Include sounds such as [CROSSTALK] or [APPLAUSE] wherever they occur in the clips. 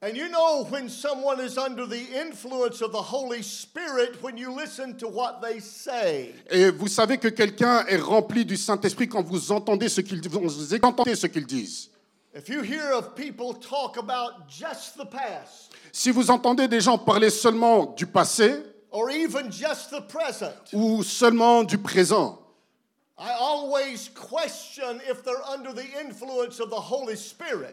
And you know when someone is under the influence of the Holy Spirit when you listen to what they say. Et vous savez que quelqu'un est rempli du Saint-Esprit quand vous entendez ce qu'ils vous entendez ce qu'ils disent. If you hear of people talk about just the past Si vous entendez des gens parler seulement du passé or even just the present, ou seulement du présent,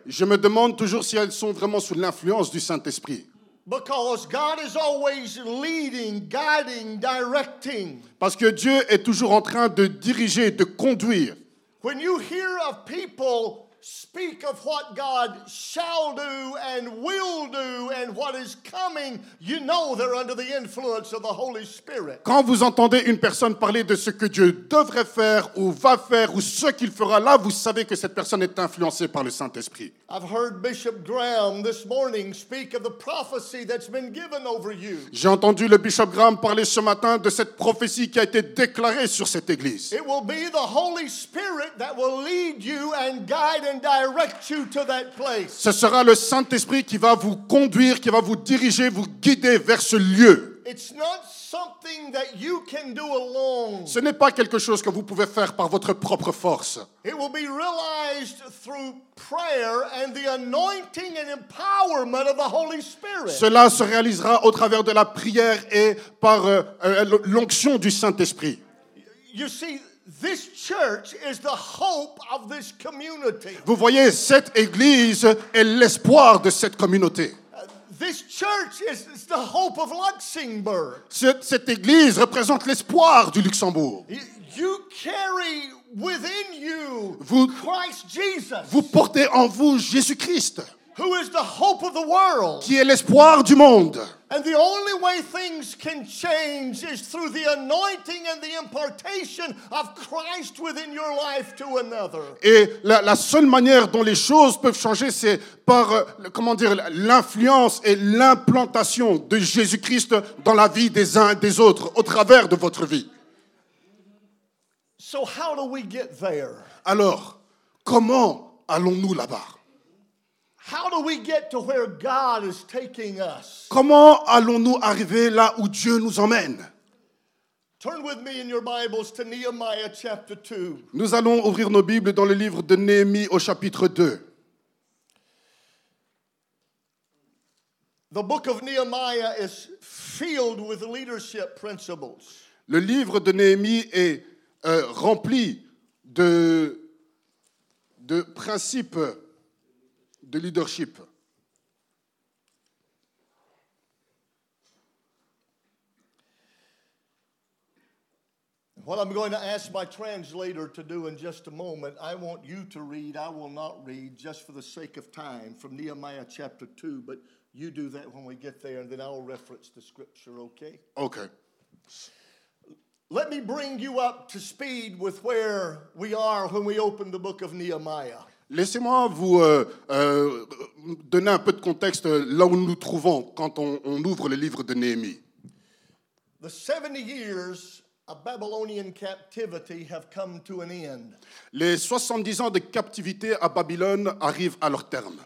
je me demande toujours si elles sont vraiment sous l'influence du Saint-Esprit. because God is always leading, guiding, directing. Parce que Dieu est toujours en train de diriger, de conduire. When you hear of people speak of what God shall do and will do and what is coming, you know they're under the influence of the Holy Spirit. Quand vous entendez une personne parler de ce que Dieu devrait faire ou va faire ou ce qu'il fera, là, vous savez que cette personne est influencée par le Saint-Esprit. I've heard Bishop Graham this morning speak of the prophecy that's been given over you. J'ai entendu le bishop Graham parler ce matin de cette prophétie qui a été déclarée sur cette église. It will be the Holy Spirit that will lead you and guide and Ce sera le Saint-Esprit qui va vous conduire, qui va vous diriger, vous guider vers ce lieu. It's not something that you can do alone. Ce n'est pas quelque chose que vous pouvez faire par votre propre force. It will be realized through prayer and the anointing and empowerment of the Holy Spirit. Cela se réalisera au travers de la prière et par euh, euh, l'onction du Saint-Esprit. You see, this church is the hope of this community. Vous voyez, cette église est l'espoir de cette communauté. This church is, is the hope of Luxembourg. Cette, cette église représente l'espoir du Luxembourg. You- You carry within you Vous- Christ Jesus, Vous portez en vous Jésus-Christ, who is the hope of the world. qui est l'espoir du monde. And the only way things can change is through the anointing and the impartation of Christ within your life to another. Et la, la seule manière dont les choses peuvent changer, c'est par, euh, comment dire, l'influence et l'implantation de Jésus-Christ dans la vie des uns et des autres, au travers de votre vie. So, how do we get there? Alors, comment allons-nous là-bas? How do we get to where God is taking us? Comment allons-nous arriver là où Dieu nous emmène? Turn with me in your Bibles to Nehemiah chapter 2. Nous allons ouvrir nos Bibles dans le livre de Néhémie au chapitre 2. The book of Nehemiah is filled with leadership principles. Le livre de Néhémie est euh, rempli de, de principes de leadership. What I'm going to ask my translator to do in just a moment, I want you to read. I will not read just for the sake of time from Nehemiah chapter 2, but you do that when we get there, and then I'll reference the scripture, okay? Ok. Let me bring you up to speed with where we are when we open the book of Nehemiah. Laissez-moi vous euh, euh, donner un peu de contexte là où nous nous trouvons quand on, on ouvre le livre de Néhémie. The 70 years of Babylonian captivity have come to an end. Les 70 ans de captivité à Babylone arrivent à leur terme.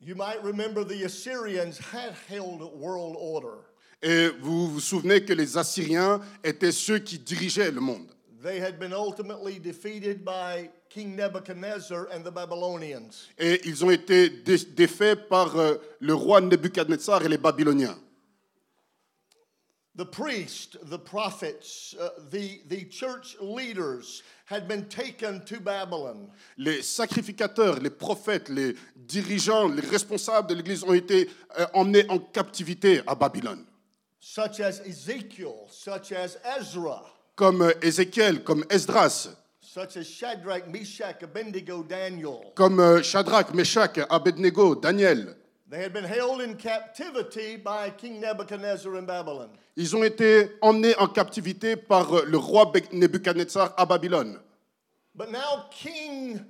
You might remember the Assyrians had held world order. Et vous vous souvenez que les Assyriens étaient ceux qui dirigeaient le monde. They had been ultimately defeated by King Nebuchadnezzar and the Babylonians. Et ils ont été dé- défaits par euh, le roi Nebuchadnezzar et les Babyloniens. The priests, the prophets, uh, the, the church leaders had been taken to Babylon. Les sacrificateurs, les prophètes, les dirigeants, les responsables de l'Église ont été euh, emmenés en captivité à Babylone. such as Ezekiel, such as Ezra, Comme euh, Ézéchiel, comme Esdras, such as Shadrach, Meshach, Abednego, Daniel. comme Shadrach, Meshach, Abednego, Daniel. They had been held in captivity by King Nebuchadnezzar in Babylon. Ils ont été emmenés en captivité par euh, le roi Nebuchadnezzar à Babylone. But now King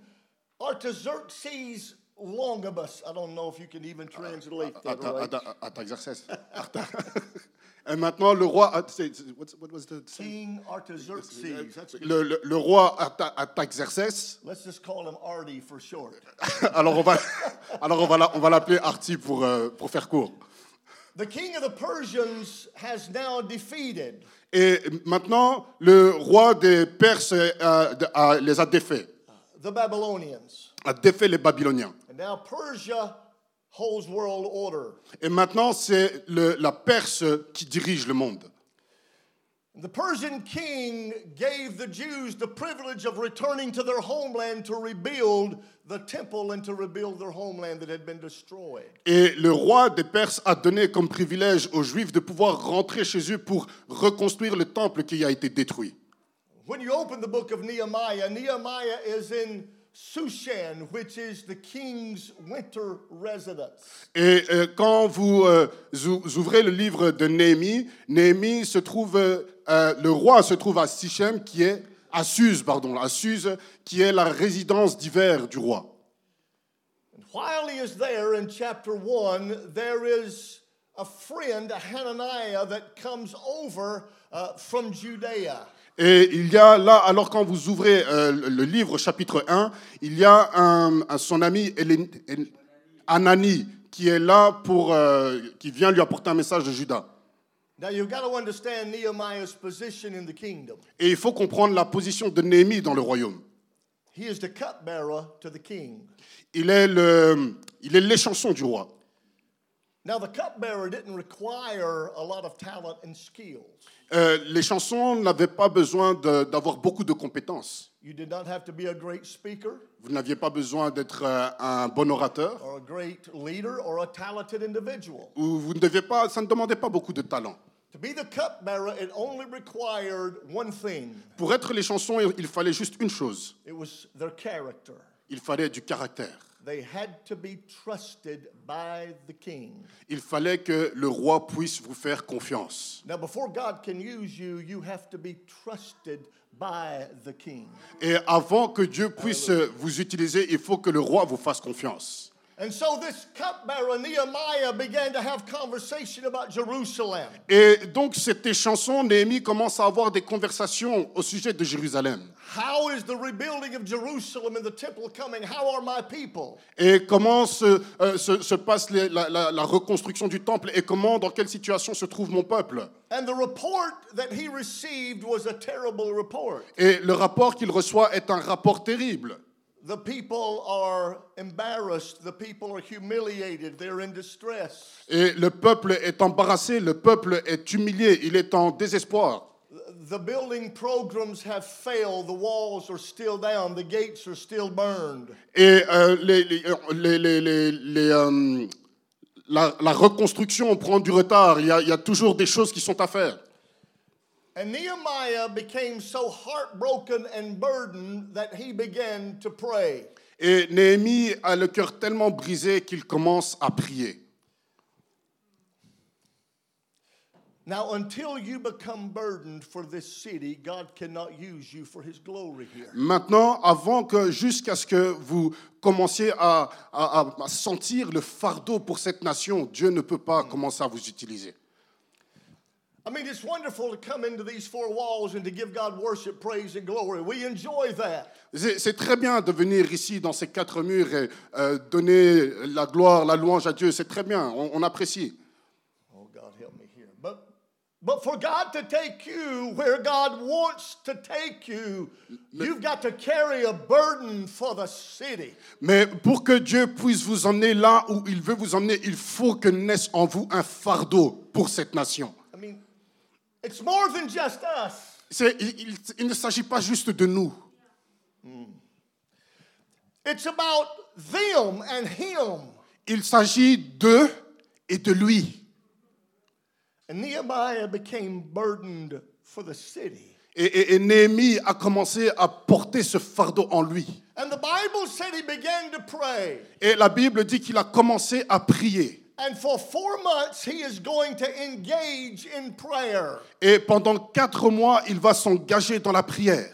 Artaxerxes Longibus, I don't know if you can even translate that right? [LAUGHS] [LAUGHS] Et maintenant, le roi, what was the- King Artaxerxes. Le, le- le roi Arta- Artaxerxès. Let's just call him Artie for short. [LAUGHS] Alors on va, alors on va, la- on va l'appeler Arti pour, euh, pour faire court. The king of the Persians has now defeated Et maintenant, le roi des Perses euh, a- les a défaits, the Babylonians. a défait les Babyloniens. And now Persia. Et maintenant, c'est la Perse qui dirige le monde. The Persian king gave the Jews the privilege of returning to their homeland to rebuild the temple and to rebuild their homeland that had been destroyed. Et le roi des Perses a donné comme privilège aux Juifs de pouvoir rentrer chez eux pour reconstruire le temple qui a été détruit. When you open the book of Nehemiah, Nehemiah is in Sushan, which is the king's winter residence. Et euh, quand vous, euh, ouvrez le livre de Néhémie, Néhémie se trouve, euh, euh, le roi se trouve à Sichem, qui est à Suse, pardon, à Suse, qui est la résidence d'hiver du roi. And while he is there in chapter 1, there is a friend, Hananiah, that comes over uh, from Judea. Et il y a là, alors quand vous ouvrez euh, le livre chapitre 1, il y a un, un- son ami Hélène- Hélène- Anani qui est là pour, euh, qui vient lui apporter un message de Judas. Now you've got to understand Nehemiah's position in the kingdom. Et il faut comprendre la position de Néhémie dans le royaume. He is the cupbearer to the king. Il est le, il est l'échanson du roi. Euh, les chansons n'avaient pas besoin d'avoir beaucoup de compétences. You did not have to be a great speaker Vous n'aviez pas besoin d'être euh, un bon orateur. or a great leader or a talented individual. Ou vous ne deviez pas, ça ne demandait pas beaucoup de talent. To be the cupbearer, it only required one thing. Pour être les chansons, il il fallait juste une chose. It was their character. Il fallait du caractère. They had to be trusted by the king. Il fallait que le roi puisse vous faire confiance. Now, before God can use you, you have to be trusted by the king. Et avant que Dieu puisse vous utiliser, il faut que le roi vous fasse confiance. And so this cupbearer, Nehemiah, began to have conversation about Jerusalem. Et donc, cette chanson, Néhémie commence à avoir des conversations au sujet de Jérusalem. How is the rebuilding of Jerusalem and the temple coming? How are my people? Et comment se, euh, se- se passe les- la, la- la reconstruction du temple et comment, dans quelle situation se trouve mon peuple? And the report that he received was a terrible report. Et le rapport qu'il reçoit est un rapport terrible. The people are embarrassed, the people are humiliated, they're in distress. Et le peuple est embarrassé, le peuple est humilié, il est en désespoir. The building programs have failed, the walls are still down, the gates are still burned. Et euh, les- les- les- les- les- euh, la, la reconstruction prend du retard, il y, a, il y a toujours des choses qui sont à faire. And Nehemiah became so heartbroken and burdened that he began to pray. Et Néhémie a le cœur tellement brisé qu'il commence à prier. Now, until you become burdened for this city, God cannot use you for his glory here. Maintenant, avant que, jusqu'à ce que vous commenciez à, à- à- à sentir le fardeau pour cette nation, Dieu ne peut pas commencer à vous utiliser. I mean, it's wonderful to come into these four walls and to give God worship, praise, and glory. We enjoy that. C'est très bien de venir ici dans ces quatre murs et euh, donner la gloire, la louange à Dieu. C'est très bien, on, on apprécie. Oh, God, help me here. But, but for God to take you where God wants to take you, you've got to carry a burden for the city. Mais pour que Dieu puisse vous emmener là où il veut vous emmener, il faut que naisse en vous un fardeau pour cette nation. It's more than just us. Il- il- il ne s'agit pas juste de nous. It's about them and him. Il s'agit d'eux et de lui. And Nehemiah became burdened for the city. Et, et- et Néhémie a commencé à porter ce fardeau en lui. And the Bible said he began to pray. Et la Bible dit qu'il a commencé à prier. And for four months, he is going to engage in prayer. Et pendant quatre mois, il va s'engager dans la prière.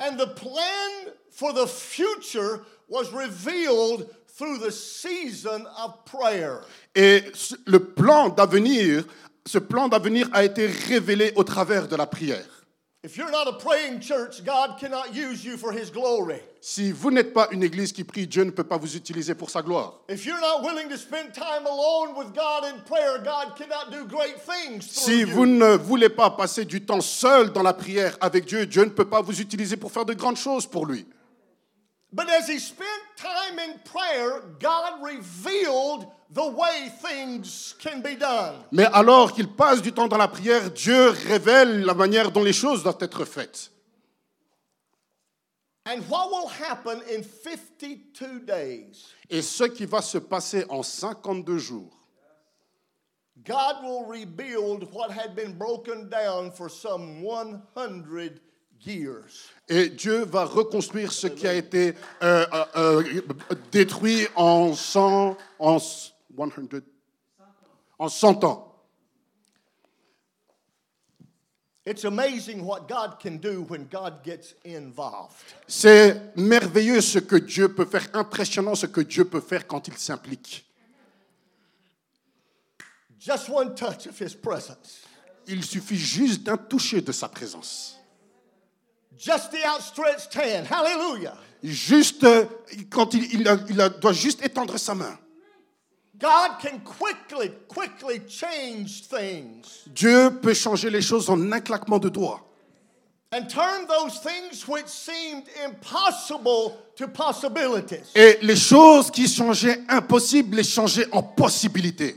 And the plan for the future was revealed through the season of prayer. Et le plan d'avenir ce plan d'avenir a été révélé au travers de la prière. If you're not a praying church, God cannot use you for His glory. Si vous n'êtes pas une église qui prie, Dieu ne peut pas vous utiliser pour sa gloire. If you're not willing to spend time alone with God in prayer, God cannot do great things through Si you. vous ne voulez pas passer du temps seul dans la prière avec Dieu, Dieu ne peut pas vous utiliser pour faire de grandes choses pour lui. But as he spent time in prayer, God revealed the way things can be done. Mais alors qu'il passe du temps dans la prière, Dieu révèle la manière dont les choses doivent être faites. And what will happen in 52 days? Et ce qui va se passer en 52 jours, God will rebuild what had been broken down for some 100 years. et Dieu va reconstruire ce qui a été euh, euh, euh, détruit en 100, en 100, en 100 ans. It's amazing what God can do when God gets involved. C'est merveilleux ce que Dieu peut faire, impressionnant ce que Dieu peut faire quand il s'implique. Just one touch of His presence, Il suffit juste d'un toucher de sa présence. just the outstretched hand. Hallelujah. Juste quand il, doit juste étendre sa main. God can quickly, quickly change things Dieu peut changer les choses en un claquement de doigts and turn those things which seemed impossible to possibilities. et les choses qui changeaient impossibles les changer en possibilités.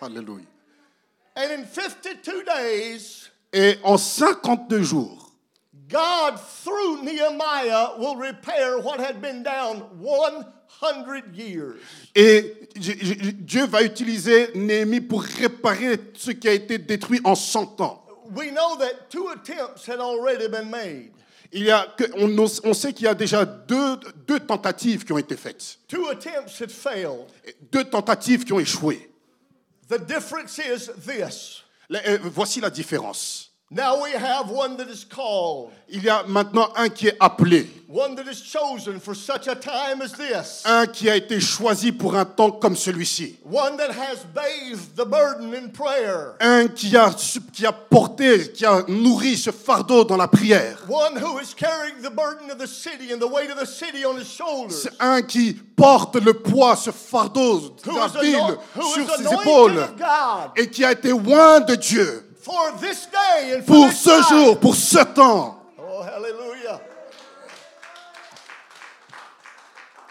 Alléluia. And in 52 days, Et en 52 jours, God, through Nehemiah, will repair what had been down 100 years. et Dieu va utiliser Néhémie pour réparer ce qui a été détruit en 100 ans. We know that two attempts had already been made. Il y a on, on sait qu'il y a déjà deux, deux tentatives qui ont été faites, Two attempts had failed. deux tentatives qui ont échoué. The difference is this. Là, euh, voici la différence. Now we have one that is called, Il y a maintenant un qui est appelé, one that is chosen for such a time as this, un qui a été choisi pour un temps comme celui-ci, one that has bathed the burden in prayer, un qui a, qui a porté, qui a nourri ce fardeau dans la prière, one who is carrying the burden of the city and the weight of the city on his shoulders, C'est un qui porte le poids, ce fardeau de la ville sur ses épaules et qui a été loin de Dieu for this day and for pour this ce time. jour, pour ce temps. Oh, hallelujah.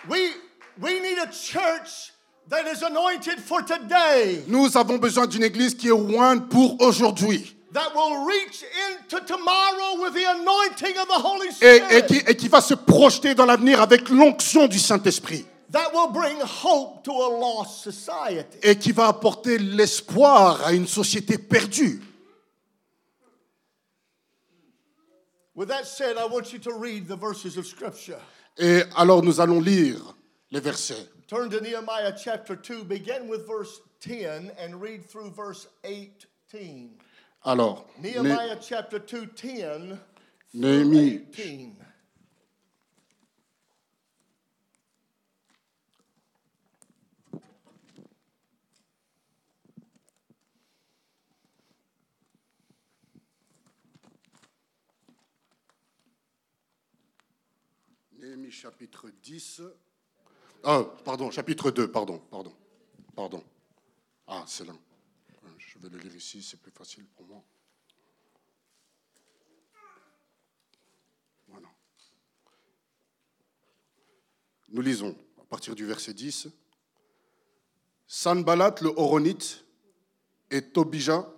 We, we need a church that is anointed for today, Nous avons besoin d'une église qui est loin pour aujourd'hui that will reach into tomorrow with the anointing of the Holy et, Spirit, et qui, et qui va se projeter dans l'avenir avec l'onction du Saint-Esprit that will bring hope to a lost society. et qui va apporter l'espoir à une société perdue. With that said, I want you to read the verses of Scripture. Et alors nous allons lire les versets. Turn to Nehemiah chapter 2, begin with verse 10 and read through verse 18. Alors, Né- Nehemiah chapter 2, 10 Néhémie 18. Chapitre 10. Ah, pardon, chapitre 2, pardon, pardon, pardon. Ah, c'est là. Je vais le lire ici, c'est plus facile pour moi. Voilà. Nous lisons à partir du verset 10. Sanballat le Horonite et Tobija,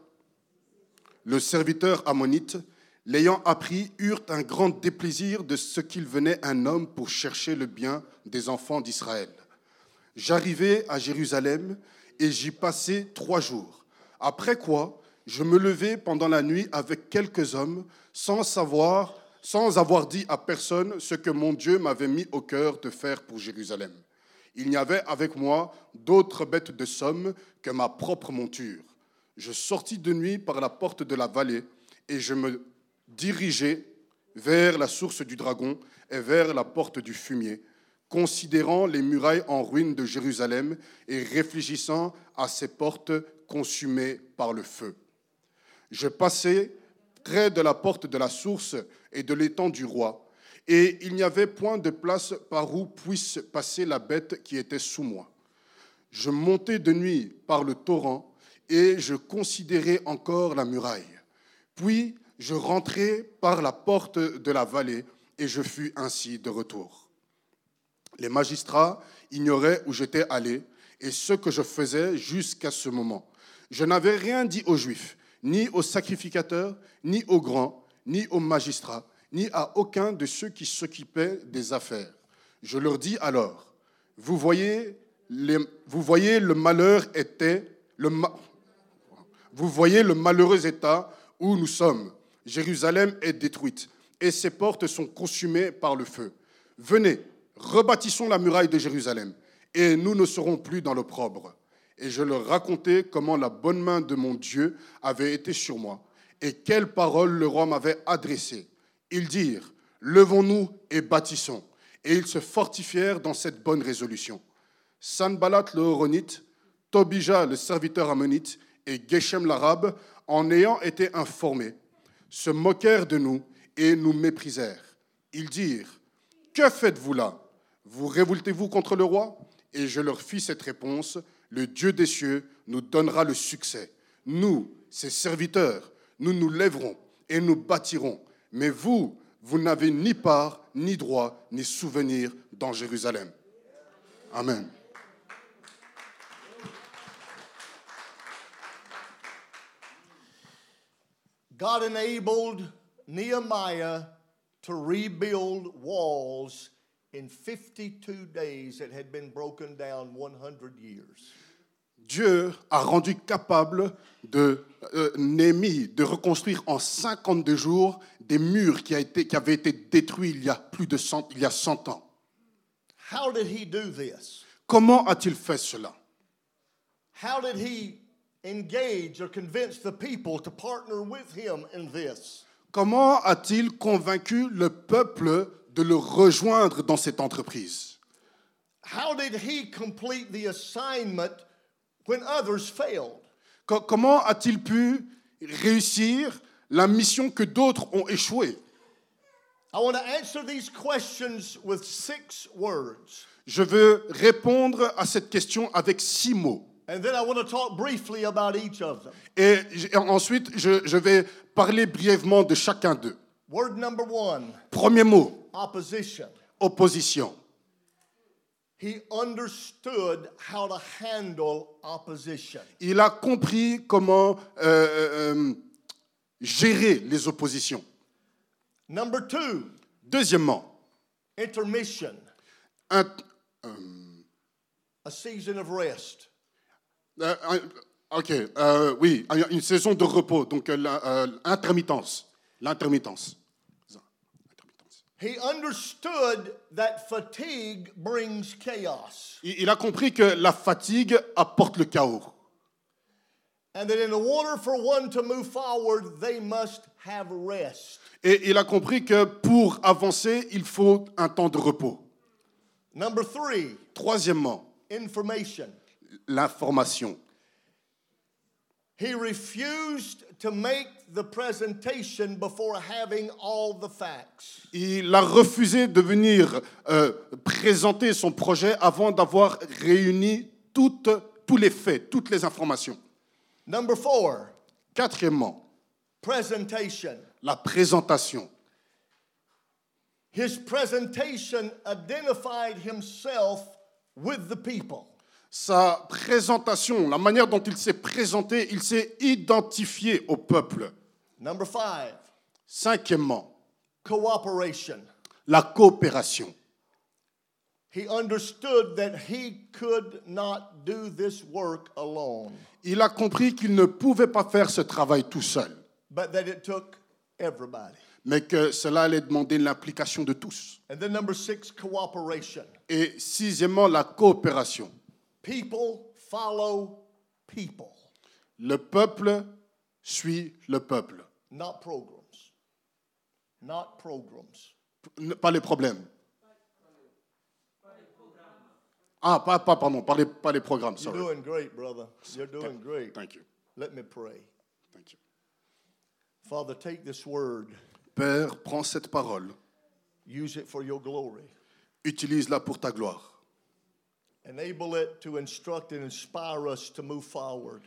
le serviteur ammonite, l'ayant appris, eurent un grand déplaisir de ce qu'il venait un homme pour chercher le bien des enfants d'Israël. J'arrivai à Jérusalem et j'y passai trois jours. Après quoi, je me levai pendant la nuit avec quelques hommes, sans savoir, sans avoir dit à personne ce que mon Dieu m'avait mis au cœur de faire pour Jérusalem. Il n'y avait avec moi d'autres bêtes de somme que ma propre monture. Je sortis de nuit par la porte de la vallée et je me dirigeai vers la source du dragon et vers la porte du fumier. considérant les murailles en ruine de Jérusalem et réfléchissant à ses portes consumées par le feu. Je passais près de la porte de la source et de l'étang du roi, et il n'y avait point de place par où puisse passer la bête qui était sous moi. Je montais de nuit par le torrent, et je considérais encore la muraille. Puis je rentrai par la porte de la vallée, et je fus ainsi de retour. Les magistrats ignoraient où j'étais allé et ce que je faisais jusqu'à ce moment. Je n'avais rien dit aux Juifs, ni aux sacrificateurs, ni aux grands, ni aux magistrats, ni à aucun de ceux qui s'occupaient des affaires. Je leur dis alors, vous voyez, vous voyez le malheur était, vous voyez le malheureux état où nous sommes. Jérusalem est détruite et ses portes sont consumées par le feu. Venez, rebâtissons la muraille de Jérusalem et nous ne serons plus dans l'opprobre. Et je leur racontai comment la bonne main de mon Dieu avait été sur moi et quelles paroles le roi m'avait adressées. Ils dirent, levons-nous et bâtissons. Et ils se fortifièrent dans cette bonne résolution. Sanballat le Horonite, Tobija le serviteur ammonite et Geshem l'arabe, en ayant été informés, se moquèrent de nous et nous méprisèrent. Ils dirent, Que faites-vous là? Vous révoltez-vous contre le roi? Et je leur fis cette réponse, Le Dieu des cieux nous donnera le succès. Nous, ses serviteurs, nous nous lèverons et nous bâtirons. Mais vous, vous n'avez ni part, ni droit, ni souvenir dans Jérusalem. Amen. God enabled Nehemiah to rebuild walls in 52 days that had been broken down 100 years. Dieu a rendu capable de euh, Néhémie de reconstruire en 52 jours des murs qui, a été, qui avaient été détruits il y a plus de 100, il y a 100 ans. How did he do this? Comment a-t-il fait cela? How did he engage or convince the people to partner with him in this? Comment a-t-il convaincu le peuple de le rejoindre dans cette entreprise? How did he complete the assignment when others failed? Co- Comment a-t-il pu réussir la mission que d'autres ont échoué I want to answer these questions with six words. Je veux répondre à cette question avec six mots. And then I want to talk briefly about each of them. Et ensuite, je, je vais parler brièvement de chacun d'eux. Word number one Premier mot, opposition. opposition. He understood how to handle opposition. Il a compris comment euh, euh, gérer les oppositions. Number two, Deuxièmement, intermission, un- a season of rest. Euh, ok, euh, oui, une saison de repos, donc euh, l'intermittence. L'intermittence. Intermittence. He understood that fatigue brings chaos. Il il a compris que la fatigue apporte le chaos. And that in order for one to move forward, they must have rest. Et il a compris que pour avancer, il faut un temps de repos. Number three, Troisièmement, information. L'information. He refused to make the presentation before having all the facts. Il a refusé de venir euh, présenter son projet avant d'avoir réuni toutes, tous les faits, toutes les informations. Number four, Quatrièmement, presentation. la présentation. His presentation identified himself with the people. Sa présentation, la manière dont il s'est présenté, il s'est identifié au peuple. Number five, Cinquièmement, cooperation. la coopération. He understood that he could not do this work alone, Il a compris qu'il ne pouvait pas faire ce travail tout seul, but that it took everybody. mais que cela allait demander l'implication de tous. And then number six, cooperation. Et sixièmement, la coopération. People follow people, Le peuple suit le peuple, not programs. Not programs. Pas les problèmes. Ah, pas, pas, pardon, pas les, pas les programmes, You're sorry. doing great, brother. You're doing great. Thank you. Let me pray. Thank you. Father, take this word, Père, prends cette parole, use it for your glory. utilise-la pour ta gloire. Enable it to instruct and inspire us to move forward.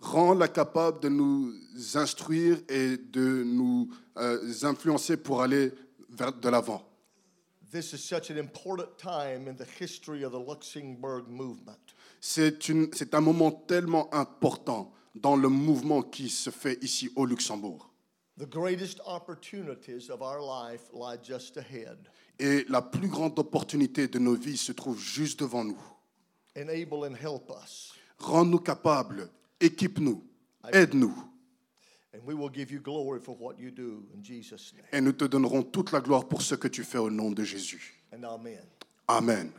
Rends-la capable de nous instruire et de nous euh, influencer pour aller vers de l'avant. This is such an important time in the history of the Luxembourg movement. C'est une- c'est un moment tellement important dans le mouvement qui se fait ici au Luxembourg. The greatest opportunities of our life lie just ahead. Et la plus grande opportunité de nos vies se trouve juste devant nous. Enable and help us, Rends-nous capables, équipe-nous, aide-nous. and we will give you glory for what you do in Jesus' name. Et nous te donnerons toute la gloire pour ce que tu fais au nom de Jésus. And amen. Amen.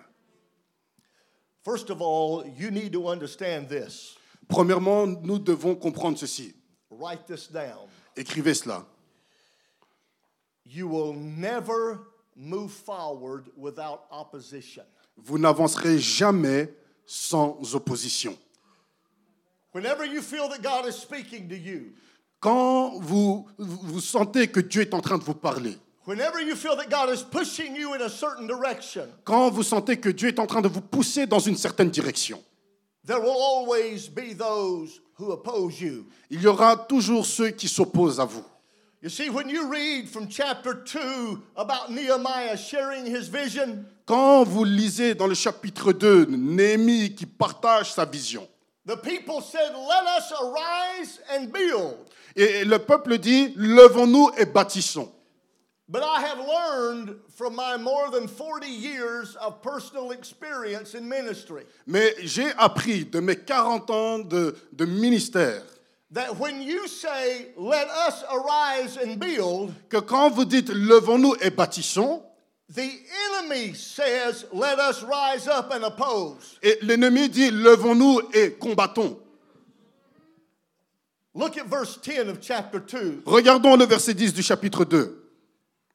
First of all, you need to understand this. Premièrement, nous devons comprendre ceci. Write this down. Écrivez cela. You will never move forward without opposition. Vous n'avancerez jamais sans opposition. Whenever you feel that God is speaking to you, Quand vous, vous sentez que Dieu est en train de vous parler, whenever you feel that God is pushing you in a certain direction, quand vous sentez que Dieu est en train de vous pousser dans une certaine direction, there will always be those who oppose you. il y aura toujours ceux qui s'opposent à vous. You see, when you read from chapter 2 about Nehemiah sharing his vision, Quand vous lisez dans le chapitre 2, Néhémie qui partage sa vision, the people said, Let us arise and build. et le peuple dit, levons-nous et bâtissons. But I have learned from my more than 40 years of personal experience in ministry Mais j'ai appris de mes 40 ans de, de ministère that when you say, Let us arise and build, que quand vous dites levons-nous et bâtissons, the enemy says, Let us rise up and oppose. et l'ennemi dit levons-nous et combattons. Look at verse 10 of chapter 2. Regardons le verset 10 du chapitre 2.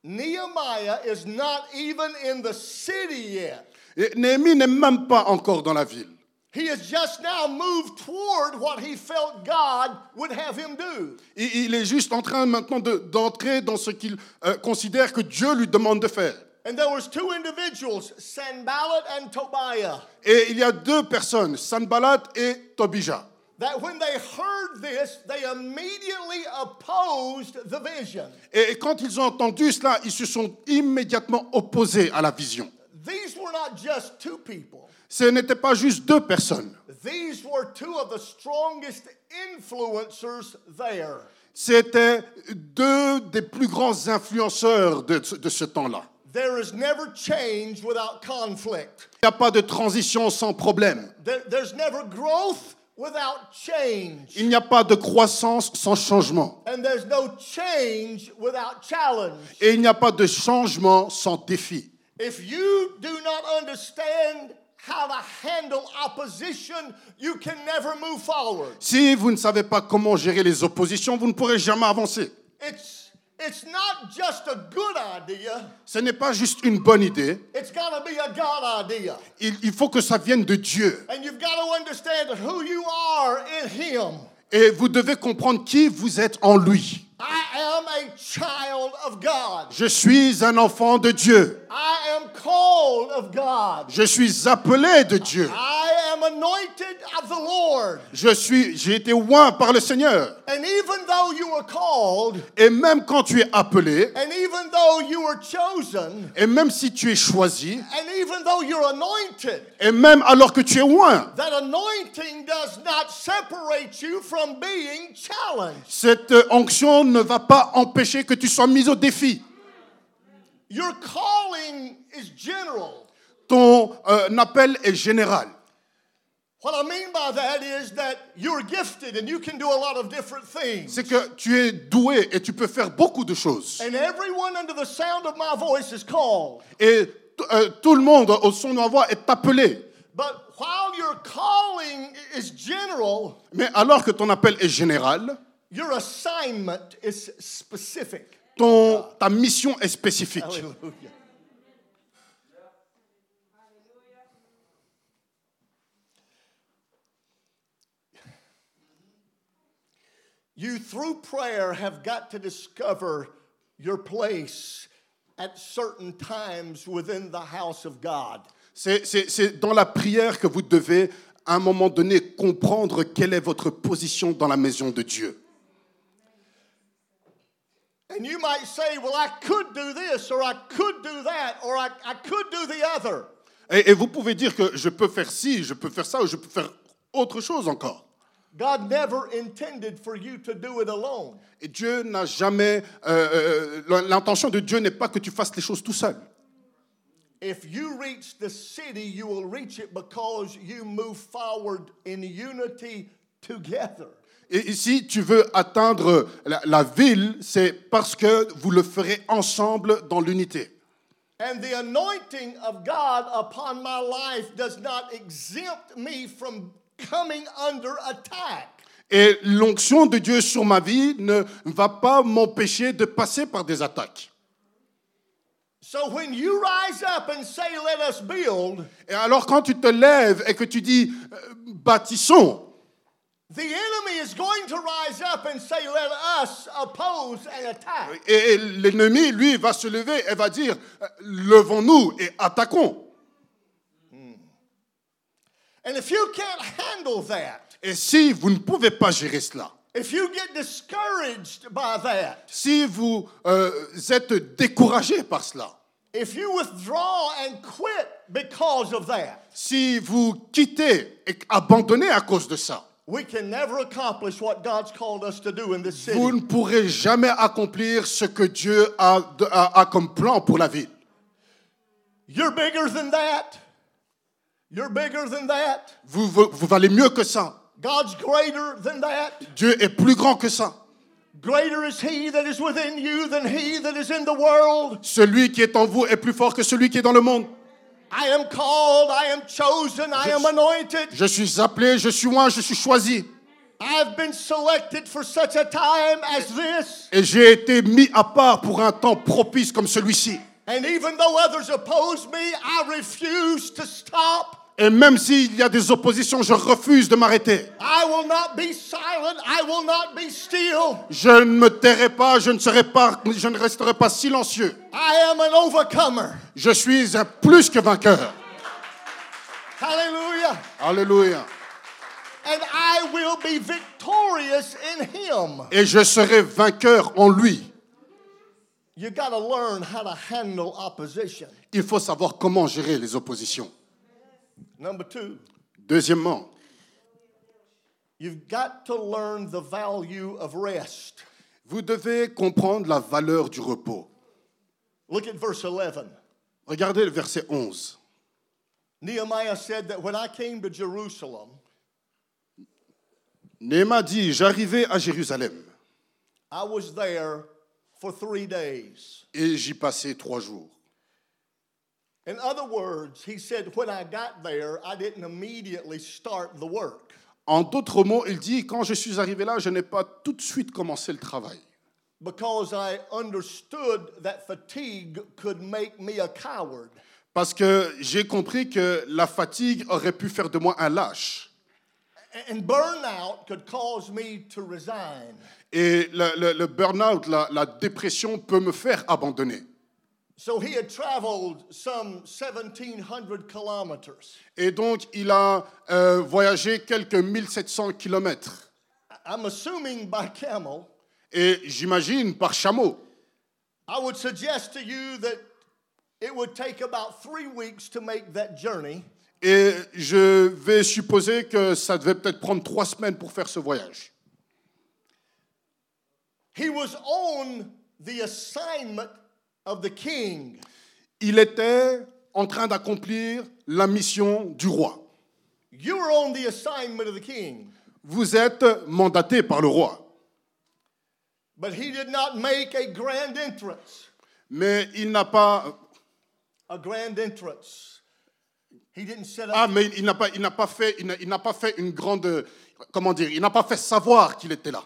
Nehemiah is not even in the city yet. Et Néhémie n'est même pas encore dans la ville. He has just now moved toward what he felt God would have him do. Il, il est juste en train maintenant de- d'entrer dans ce qu'il euh, considère que Dieu lui demande de faire. And there was two individuals, Sanballat and Tobiah, Et il y a deux personnes, Sanballat et Tobija. that when they heard this, they immediately opposed the vision. Et quand ils ont entendu cela, ils se sont immédiatement opposés à la vision. These were not just two people. Ce n'était pas juste deux personnes, These were two of the strongest influencers there. c'était deux des plus grands influenceurs de, ce- de ce temps-là. There is never change without conflict. Il n'y a pas de transition sans problème. There- there's never growth without change. Il n'y a pas de croissance sans changement. And there's no change without challenge. Et il n'y a pas de changement sans défi. If you do not understand how to handle opposition, you can never move forward. Si vous ne savez pas comment gérer les oppositions, vous ne pourrez jamais avancer. It's, it's not just a good idea, Ce n'est pas juste une bonne idée. it's got to be a God idea. Il, il faut que ça vienne de Dieu. And you've got to understand who you are in Him. Et vous devez comprendre qui vous êtes en lui. I am a child of God. Je suis un enfant de Dieu. I am called of God. Je suis appelé de Dieu. I am anointed of the Lord. Je suis, j'ai été oint par le Seigneur. And even though you were called, Et même quand tu es appelé, and even though you were chosen, et même si tu es choisi, and even though you're anointed, et même alors que tu es oint, that anointing does not separate you from being challenged. cette onction ne va pas empêcher que tu sois mis au défi. Your calling is general. Ton euh, appel est général. What I mean by that is that you're gifted and you can do a lot of different things. C'est que tu es doué et tu peux faire beaucoup de choses. And everyone under the sound of my voice is called. Et euh, tout le monde au son de ma voix est appelé. But while your calling is general, Mais alors que ton appel est général, Your assignment is specific. Ton, ta mission est spécifique. You, through prayer, have got to discover your place at certain times within the house of God. C'est dans la prière que vous devez, à un moment donné, comprendre quelle est votre position dans la maison de Dieu. And you might say, Well, I could do this, or I could do that, or I, I could do the other. Et, et vous pouvez dire que je peux faire ci, je peux faire ça, ou je peux faire autre chose encore. God never intended for you to do it alone. Et Dieu n'a jamais... euh, euh, L'intention de Dieu n'est pas que tu fasses les choses tout seul. If you reach the city, you will reach it because you move forward in unity together. Et si tu veux atteindre la, la ville, c'est parce que vous le ferez ensemble dans l'unité. And the anointing of God upon my life does not exempt me from coming under attack. Et l'onction de Dieu sur ma vie ne va pas m'empêcher de passer par des attaques. So when you rise up and say, Let us build, Et alors quand tu te lèves et que tu dis euh, bâtissons, the enemy is going to rise up and say, Let us oppose and attack. et l'ennemi, lui, va se lever et va dire euh, levons-nous et attaquons. And if you can't handle that, Et si vous ne pouvez pas gérer cela, if you get discouraged by that, si vous euh, êtes découragé par cela, if you withdraw and quit because of that, si vous quittez et abandonnez à cause de ça, we can never accomplish what God's called us to do in this city. vous ne pourrez jamais accomplir ce que Dieu a, de- a- a comme plan pour la ville. You're bigger than that. You're bigger than that. Vous, vous, vous valez mieux que ça. God's greater than that. Dieu est plus grand que ça. Greater is He that is within you than He that is in the world. Celui qui est en vous est plus fort que celui qui est dans le monde. I am called, I am chosen, I am anointed. Je suis appelé, je suis loin, je suis choisi. I've been selected for such a time as this. Et j'ai été mis à part pour un temps propice comme celui-ci. And even though others oppose me, I refuse to stop. Et même s'il y a des oppositions, je refuse de m'arrêter. I will not be silent. I will not be still. Je ne me tairai pas, je ne serai pas, je ne resterai pas silencieux. I am an overcomer. Je suis un plus que vainqueur. Hallelujah. Alléluia. And I will be victorious in Him. Et je serai vainqueur en lui. You learn how to handle opposition. Il faut savoir comment gérer les oppositions. Number two, Deuxièmement, you've got to learn the value of rest. vous devez comprendre la valeur du repos. Look at verse 11. Regardez le verset 11. Nehemiah said that when I came to Jerusalem, Néhéma dit, j'arrivais à Jérusalem I was there for three days. et j'y passais trois jours. In other words, he said, when I got there, I didn't immediately start the work. En d'autres mots, il dit, quand je suis arrivé là, je n'ai pas tout de suite commencé le travail. because I understood that fatigue could make me a coward. Parce que j'ai compris que la fatigue aurait pu faire de moi un lâche. And burnout could cause me to resign. Et le, le- le burn-out, la, la dépression peut me faire abandonner. So he had traveled some 1,700 kilometers. Et donc, il a euh, voyagé quelques 1700 kilomètres. I'm assuming by camel. Et j'imagine par chameau. I would suggest to you that it would take about three weeks to make that journey. Et je vais supposer que ça devait peut-être prendre trois semaines pour faire ce voyage. He was on the assignment of the king. Il était en train d'accomplir la mission du roi. You were on the assignment of the king. Vous êtes mandaté par le roi. But he did not make a grand entrance. Mais il n'a pas... A grand entrance. He didn't set up. Ah, mais il n'a pas, il n'a pas fait, il n'a- il n'a pas fait une grande, comment dire, il n'a pas fait savoir qu'il était là.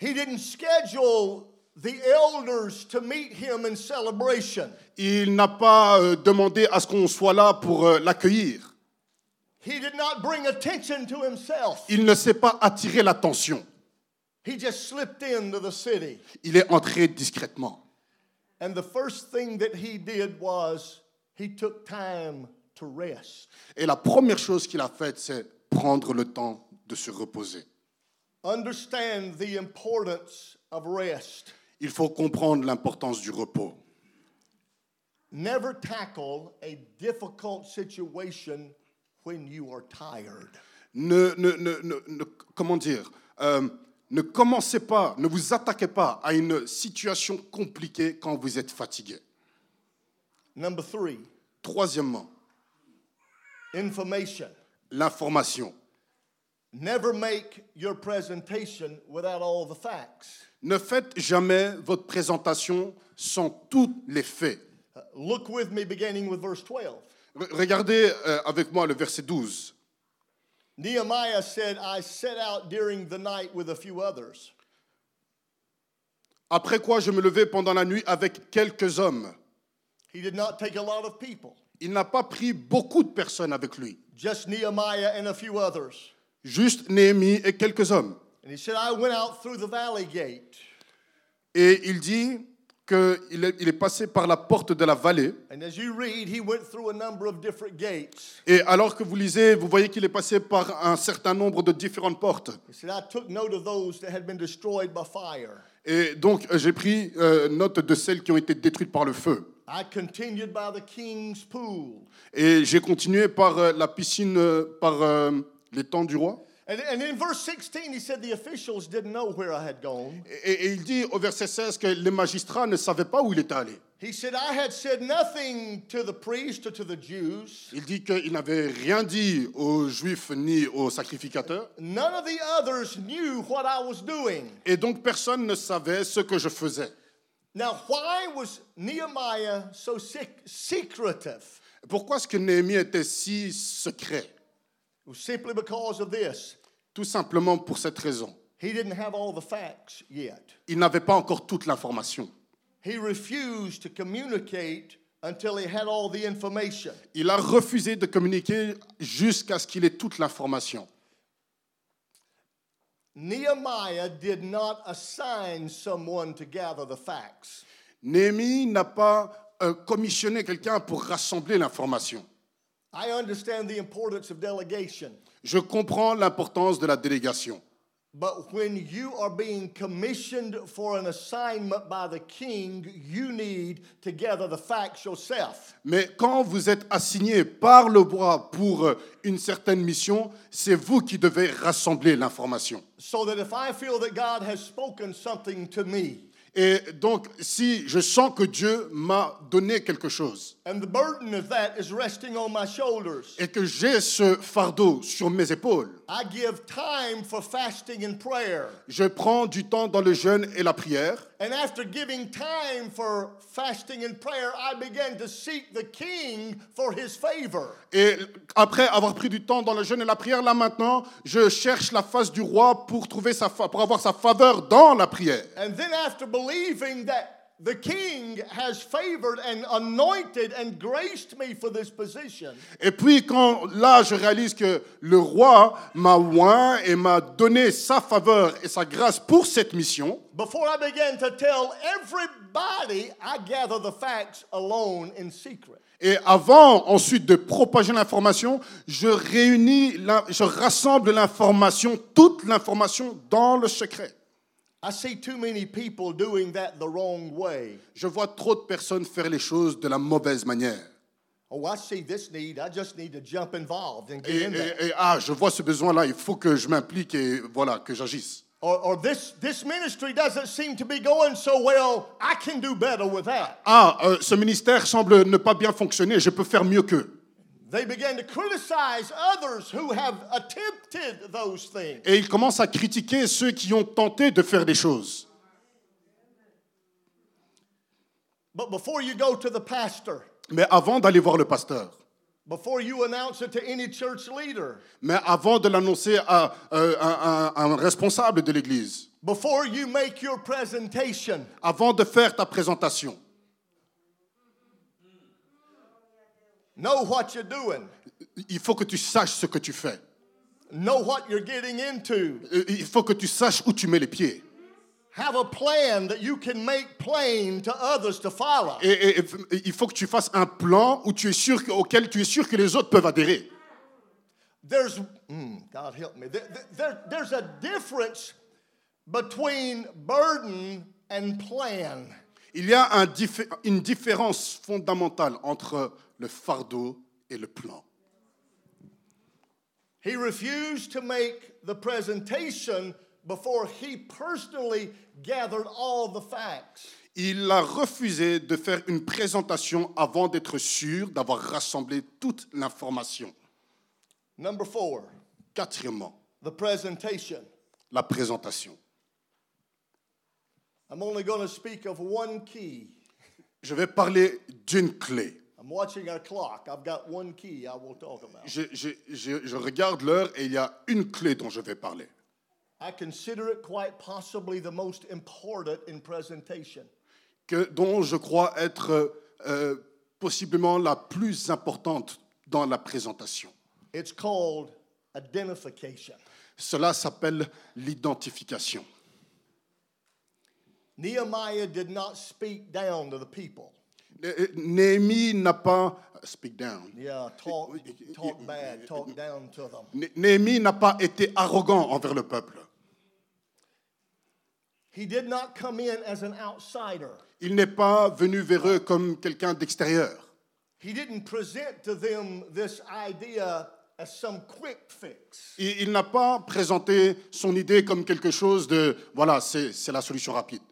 He didn't schedule the elders to meet him in celebration. Il n'a pas euh, demandé à ce qu'on soit là pour euh, l'accueillir. He did not bring attention to himself. Il ne s'est pas attiré l'attention. He just slipped into the city. Il est entré discrètement. And the first thing that he did was he took time to rest. Et la première chose qu'il a faite, c'est prendre le temps de se reposer. Understand the importance of rest. Il faut comprendre l'importance du repos. Never tackle a difficult situation when you are tired. Ne, ne, ne, ne- comment dire euh, Ne commencez pas, ne vous attaquez pas à une situation compliquée quand vous êtes fatigué. Number three, Troisièmement, information. l'information. Never make your presentation without all the facts. Ne faites jamais votre présentation sans tous les faits. Uh, look with me beginning with verse 12. Re- Regardez euh, avec moi le verset 12. Nehemiah said, I set out during the night with a few others. Après quoi je me levai pendant la nuit avec quelques hommes. He did not take a lot of people, Il n'a pas pris beaucoup de personnes avec lui, just Nehemiah and a few others. juste Néhémie et quelques hommes. And he said, I went out through the valley gate. Et il dit qu'il est, il est passé par la porte de la vallée. And as you read, he went through a number of different gates. Et alors que vous lisez, vous voyez qu'il est passé par un certain nombre de différentes portes. He said, I took note of those that had been destroyed by fire. Et donc euh, j'ai pris euh, note de celles qui ont été détruites par le feu. I continued by the king's pool. Et j'ai continué par euh, la piscine, euh, par les temps du roi. And, and in verse 16, he said the officials didn't know where I had gone. Et, et il dit au verset 16 que les magistrats ne savaient pas où il était allé. He said, I had said nothing to the priest or to the Jews. Il dit qu'il n'avait rien dit aux juifs ni aux sacrificateurs. None of the others knew what I was doing. Et donc personne ne savait ce que je faisais. Now, why was Nehemiah so sec- secretive? Pourquoi est-ce que Néhémie était si secret? Simply because of this. Tout simplement pour cette raison. He didn't have all the facts yet. Il n'avait pas encore toute l'information. He refused to communicate until he had all the information. Il a refusé de communiquer jusqu'à ce qu'il ait toute l'information. Nehemiah did not assign someone to gather the facts. Néhémie n'a pas euh, commissionné quelqu'un pour rassembler l'information. I understand the importance of delegation, Je comprends l'importance de la délégation. but when you are being commissioned for an assignment by the king, you need to gather the facts yourself. Mais quand vous êtes assigné par le roi pour euh, une certaine mission, c'est vous qui devez rassembler l'information. So that if I feel that God has spoken something to me, Et donc, si je sens que Dieu m'a donné quelque chose and the burden of that is resting on my shoulders, et que j'ai ce fardeau sur mes épaules, I give time for fasting and prayer. je prends du temps dans le jeûne et la prière. And after giving time for fasting and prayer, I began to seek the king for his favor. Et après avoir pris du temps dans le jeûne et la prière, là maintenant, je cherche la face du roi pour, trouver sa pour avoir sa faveur dans la prière. And then after believing that the king has favored and anointed and graced me for this position, Et puis quand là, je réalise que le roi m'a oint et m'a donné sa faveur et sa grâce pour cette mission, before I began to tell everybody, I gather the facts alone in secret. et avant ensuite de propager l'information, je réunis, je rassemble l'information, toute l'information dans le secret. I see too many people doing that the wrong way. Je vois trop de personnes faire les choses de la mauvaise manière. Oh, I see this need. I just need to jump involved and Et, get in there. et- et, ah, je vois ce besoin-là, il faut que je m'implique et voilà, que j'agisse. Or, or this, this ministry doesn't seem to be going so well. I can do better with that. Ah, euh, ce ministère semble ne pas bien fonctionner, je peux faire mieux qu'eux. They began to criticize others who have attempted those things. Et ils commencent à critiquer ceux qui ont tenté de faire des choses. But before you go to the pastor, Mais avant d'aller voir le pasteur, before you announce it to any church leader, mais avant de l'annoncer à euh, un, un- un responsable de l'Église, before you make your presentation, avant de faire ta présentation, know what you're doing. il faut que tu saches ce que tu fais. know what you're getting into. Euh, Il faut que tu saches où tu mets les pieds. Have a plan that you can make plain to others to follow. Et, et- et il faut que tu fasses un plan où tu es sûr, que- auquel tu es sûr que les autres peuvent adhérer. There's, mm, God help me. There, there- there's a difference between burden and plan. Il y a un diffé- une différence fondamentale entre le fardeau et le plan. He refused to make the presentation before he personally gathered all the facts. Il a refusé de faire une présentation avant d'être sûr d'avoir rassemblé toute l'information. Number four, Quatrièmement, the presentation. la présentation. I'm only going to speak of one key. Je vais parler d'une clé. I'm watching our clock. I've got one key I will talk about. Je, je- je- je regarde l'heure et il y a une clé dont je vais parler, I consider it quite possibly the most important in presentation. que, dont je crois être euh, possiblement la plus importante dans la présentation. It's called identification. Cela s'appelle l'identification. Nehemiah did not speak down to the people. Né- Néhémie n'a pas speak down. Yeah, talk, talk bad, talk down to them. Né- Néhémie n'a pas été arrogant envers le peuple. He did not come in as an outsider. Il n'est pas venu vers eux comme quelqu'un d'extérieur. He didn't present to them this idea as some quick fix. Il, il n'a pas présenté son idée comme quelque chose de voilà, c'est la solution rapide.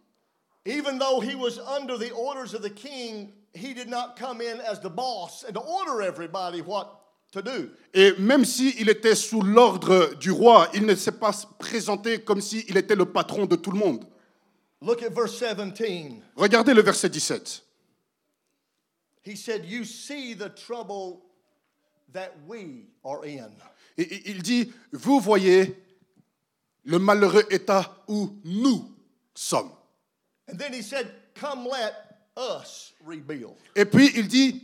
Even though he was under the orders of the king, he did not come in as the boss and order everybody what to do. Et même s'il était sous l'ordre du roi, il ne s'est pas présenté comme s'il était le patron de tout le monde. Look at verse 17. Regardez le verset 17. He said, You see the trouble that we are in. Et il dit, vous voyez le malheureux état où nous sommes. And then he said, Come let us rebuild. Et puis il dit,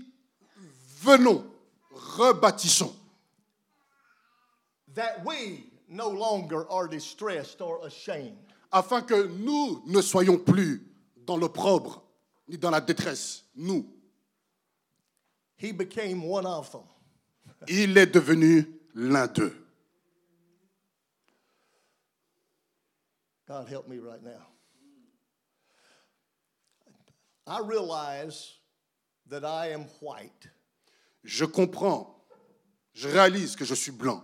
venons, rebâtissons, That we no longer are distressed or ashamed. afin que nous ne soyons plus dans l'opprobre ni dans la détresse. Nous, He became one of them. [LAUGHS] il est devenu l'un d'eux. God help me right now. I realize that I am white. Je comprends, je réalise que je suis blanc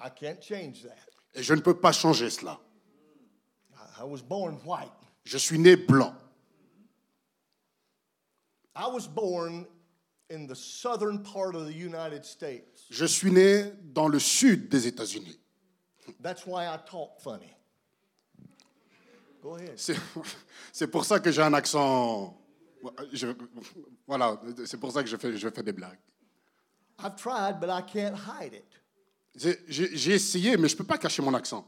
I can't change that. et je ne peux pas changer cela. I- was born white. Je suis né blanc. I was born in the southern part of the United States. Je suis né dans le sud des États-Unis. That's why I talk funny. C'est pour ça que j'ai un accent. je- voilà, c'est pour ça que je fais, je fais des blagues. I've tried, but I can't hide it. C'est- J'ai essayé, mais je ne peux pas cacher mon accent.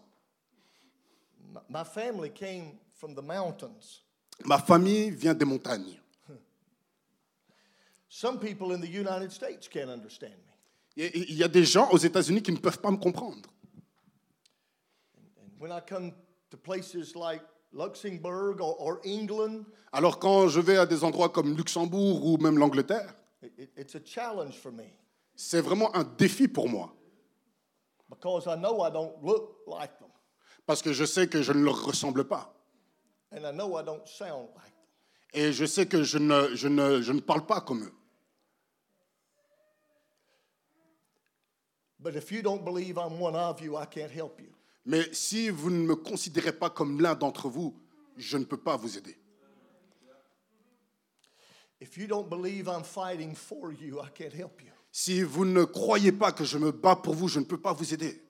My- My family came from the mountains. Ma famille vient des montagnes. Some people in the United States can't understand me. Et Il y a des gens aux États-Unis qui ne peuvent pas me comprendre. Luxembourg or, or England, Alors quand je vais à des endroits comme Luxembourg ou même l'Angleterre, it, it- it's a challenge for me c'est vraiment un défi pour moi. because I know I don't look like them Parce que je sais que je ne leur ressemble pas. and I know I don't sound like them. Et je sais que je ne, je ne, je ne parle pas comme eux. But if you don't believe I'm one of you, I can't help you. Mais si vous ne me considérez pas comme l'un d'entre vous, je ne peux pas vous aider. If you don't believe I'm fighting for you, I can't help you. Si vous ne croyez pas que je me bats pour vous, je ne peux pas vous aider.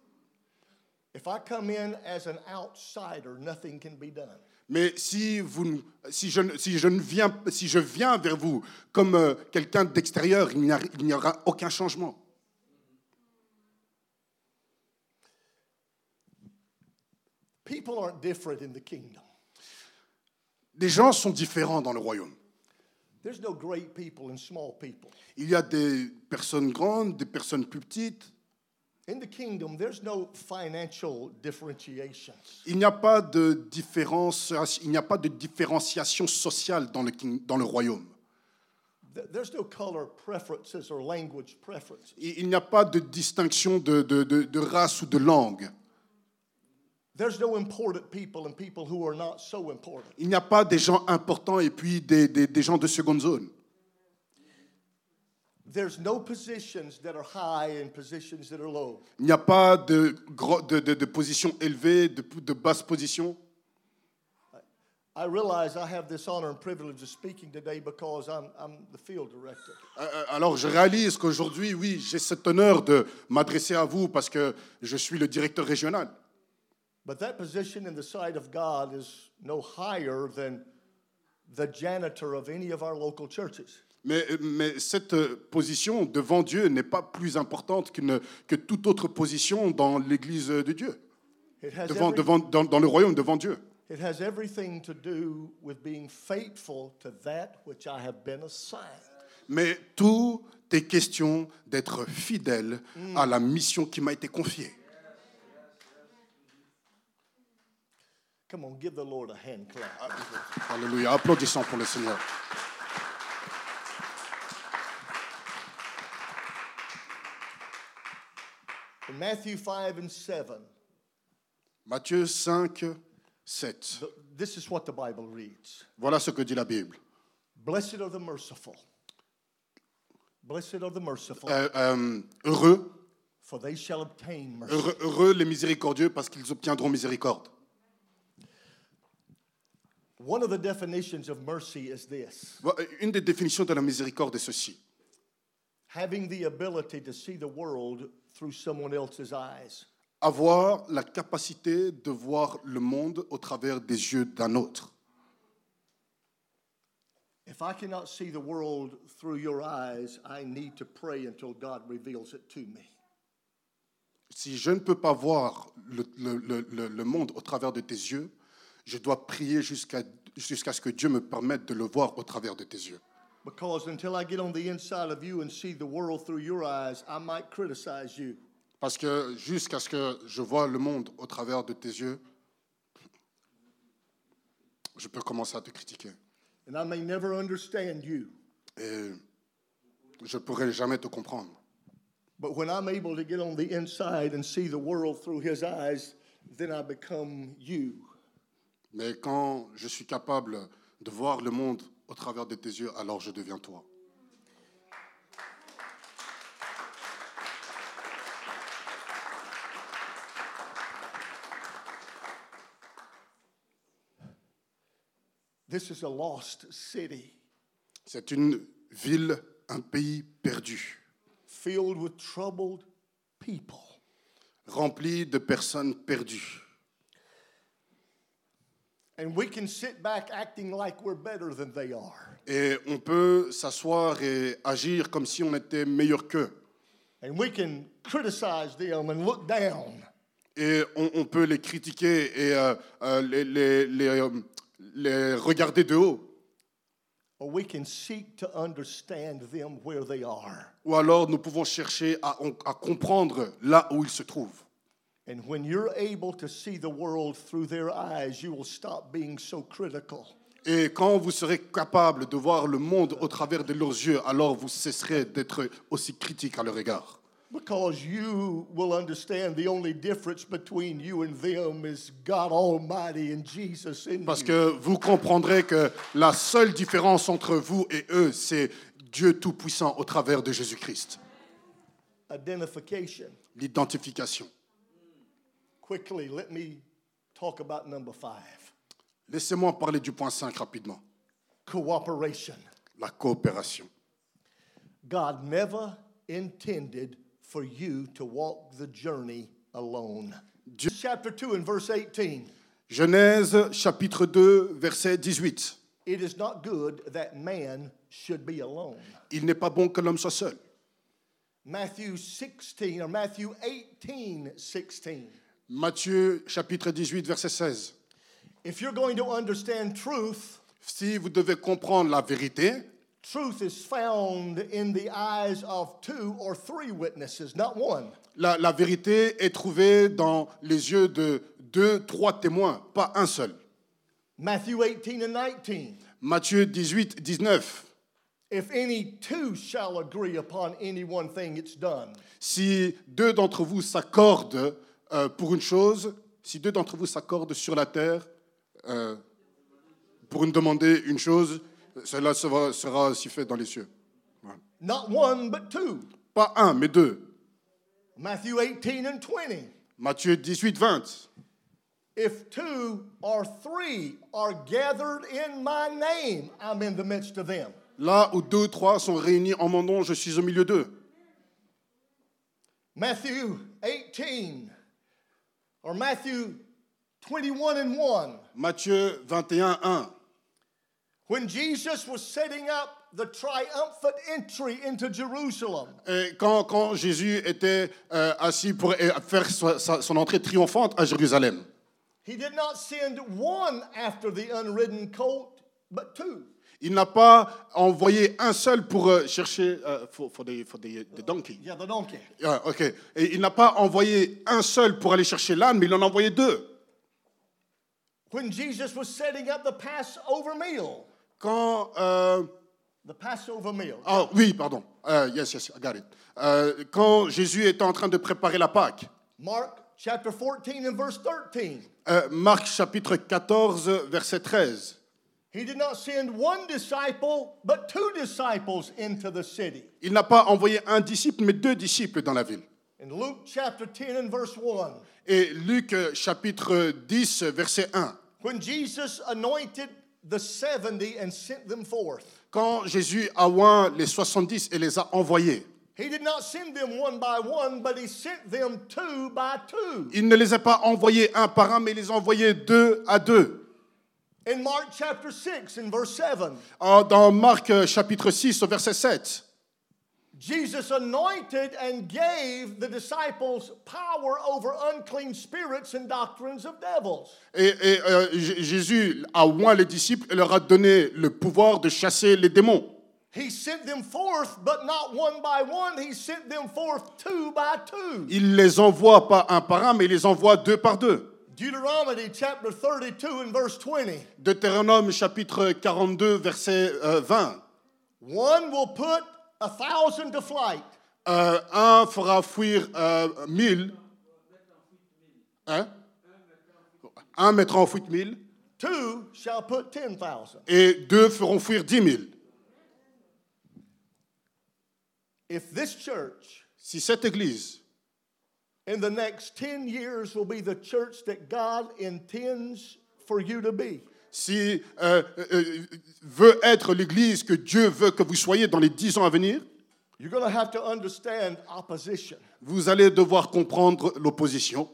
If I come in as an outsider, nothing can be done. Mais si, vous, si, je, ne- si, je ne viens, si je viens vers vous comme euh, quelqu'un d'extérieur, il n'y aura aucun changement. People aren't different in the kingdom. Les gens sont différents dans le royaume. There's no great people and small people. Il y a des personnes grandes, des personnes plus petites. In the kingdom, there's no financial differentiations. Il n'y a pas de différence, il n'y a pas de différenciation sociale dans le, king- dans le royaume. Th- There's no color preferences or language preferences. Il il n'y a pas de distinction de, de- de- de race ou de langue. Il n'y a pas des gens importants et puis des, des- des gens de seconde zone. There's no positions that are high and positions that are low. Il n'y a pas de, de, de, de position élevée, de, de basse position. I realize I have this honor and privilege of speaking today because I'm, I'm the field director. Euh, euh, Alors je réalise qu'aujourd'hui, oui, j'ai cet honneur de m'adresser à vous parce que je suis le directeur régional. But that position in the sight of God is no higher than the janitor of any of our local churches. Mais, mais cette euh, position devant Dieu n'est pas plus importante qu'une- que toute autre position dans l'Église de Dieu, devant, every- devant, dans, dans le royaume devant Dieu. it has everything to do with being faithful to that which I have been assigned. Mais tout est question d'être fidèle à la mission qui m'a été confiée. Come on, give the Lord a hand clap. Alléluia. Applaudissons pour le Seigneur. In Matthew 5 and 7, Matthieu 5, 7. th- this is what the Bible reads Voilà ce que dit la Bible. Blessed are the merciful. Blessed are the merciful, Euh, euh, heureux, for they shall obtain mercy. heureux, heureux les miséricordieux parce qu'ils obtiendront miséricorde. One of the definitions of mercy is this Une des définitions de la miséricorde est ceci. having the ability to see the world through someone else's eyes. Avoir la capacité de voir le monde au travers des yeux d'un autre. If I cannot see the world through your eyes, I need to pray until God reveals it to me. Si je ne peux pas voir le- le- le- le monde au travers de tes yeux, je dois prier jusqu'à jusqu'à ce que Dieu me permette de le voir au travers de tes yeux. Because until I get on the inside of you and see the world through your eyes, I might criticize you. Parce que jusqu'à ce que je vois le monde au travers de tes yeux, je peux commencer à te critiquer. And I may never understand you. Et je ne pourrai jamais te comprendre. But when I'm able to get on the inside and see the world through his eyes, then I become you. Mais quand je suis capable de voir le monde au travers de tes yeux, alors je deviens toi. This is a lost city C'est une ville, un pays perdu, filled with troubled people. rempli de personnes perdues. And we can sit back acting like we're better than they are. Et on peut s'asseoir et agir comme si on était meilleur qu'eux. And we can criticize them and look down. Et on, on peut les critiquer et euh, euh, les, les- les, euh, les regarder de haut. Or we can seek to understand them where they are. Ou alors nous pouvons chercher à, à comprendre là où ils se trouvent. And when you're able to see the world through their eyes, you will stop being so critical. Et quand vous serez capable de voir le monde au travers de leurs yeux, alors vous cesserez d'être aussi critique à leur égard. Because you will understand the only difference between you and them is God Almighty and Jesus in Parce que vous comprendrez que la seule différence entre vous et eux, c'est Dieu Tout-Puissant au travers de Jésus-Christ. Identification. L'identification. Quickly, let me talk about number five Laissez-moi parler du point 5 rapidement. cooperation. La coopération. God never intended for you to walk the journey alone. Dieu- Chapter 2 and verse 18. Genèse chapitre 2, verset 18. It is not good that man should be alone. Il n'est pas bon que l'homme soit seul. Matthew 16 or Matthew 18 16. Matthieu chapitre 18, verset 16. If you're going to understand truth, Si vous devez comprendre la vérité, truth is found in the eyes of two or three witnesses, not one. La, la vérité est trouvée dans les yeux de deux, trois témoins, pas un seul. Matthew 18 and 19. Matthieu 18, 19. If any two shall agree upon any one thing, it's done. Si deux d'entre vous s'accordent euh, pour une chose, si deux d'entre vous s'accordent sur la terre euh, pour nous demander une chose, cela sera, sera aussi fait dans les cieux. Not one, but two. Pas un, mais deux. Matthew 18 and 20. Matthieu 18, 20. If two or three are gathered in my name, I'm in the midst of them. Là où deux ou trois sont réunis en mon nom, je suis au milieu d'eux. Matthew 18 or Matthew 21 and 1. Matthieu 21, 1. When Jesus was setting up the triumphant entry into Jerusalem, Et quand, quand Jésus était euh, assis pour euh, faire sa- son entrée triomphante à Jérusalem, he did not send one after the unridden colt, but two. Il n'a pas envoyé un seul pour euh, chercher euh, for, for the, for the, the donkey. Yeah, the donkey. Ah, ok. Et il n'a pas envoyé un seul pour aller chercher l'âne, mais il en a envoyé deux. When Jesus was setting up the Passover meal, Quand euh, the Passover meal. ah oui, pardon. Euh, yes, yes, I got it. Euh, quand Jésus était en train de préparer la Pâque, Mark chapter 14 and verse 13. euh, Marc chapitre 14 verset 13. He did not send one disciple, but two disciples into the city. Il n'a pas envoyé un disciple, mais deux disciples dans la ville. In Luke chapter 10 and verse 1, Et Luc euh, chapitre 10 verset 1. when Jesus anointed the 70 and sent them forth, Quand Jésus a oint les 70 et les a envoyés, he did not send them one by one, but he sent them two by two. il ne les a pas envoyés un par un, mais il les a envoyés deux à deux. In Mark chapter 6 and verse 7, En- Dans Marc euh, chapitre 6 au verset 7, Jesus anointed and gave the disciples power over unclean spirits and doctrines of devils. et, et, euh, Jésus a oint les disciples et leur a donné le pouvoir de chasser les démons. He sent them forth, but not one by one. He sent them forth two by two. Il les envoie pas un par un, mais il les envoie deux par deux. Deuteronomy chapter 32 and verse 20. Deutéronome chapitre 42 verset euh, 20. One will put a thousand to flight, Euh, un fera fuir euh, mille. Hein? Un mettra en fuite mille. two shall put 10,000. Et deux feront fuir dix mille. If this church Si cette église, in the next 10 years will be the church that God intends for you to be, si euh, euh, veut être l'église que Dieu veut que vous soyez dans les dix ans à venir, you're going to have to understand opposition. vous allez devoir comprendre l'opposition.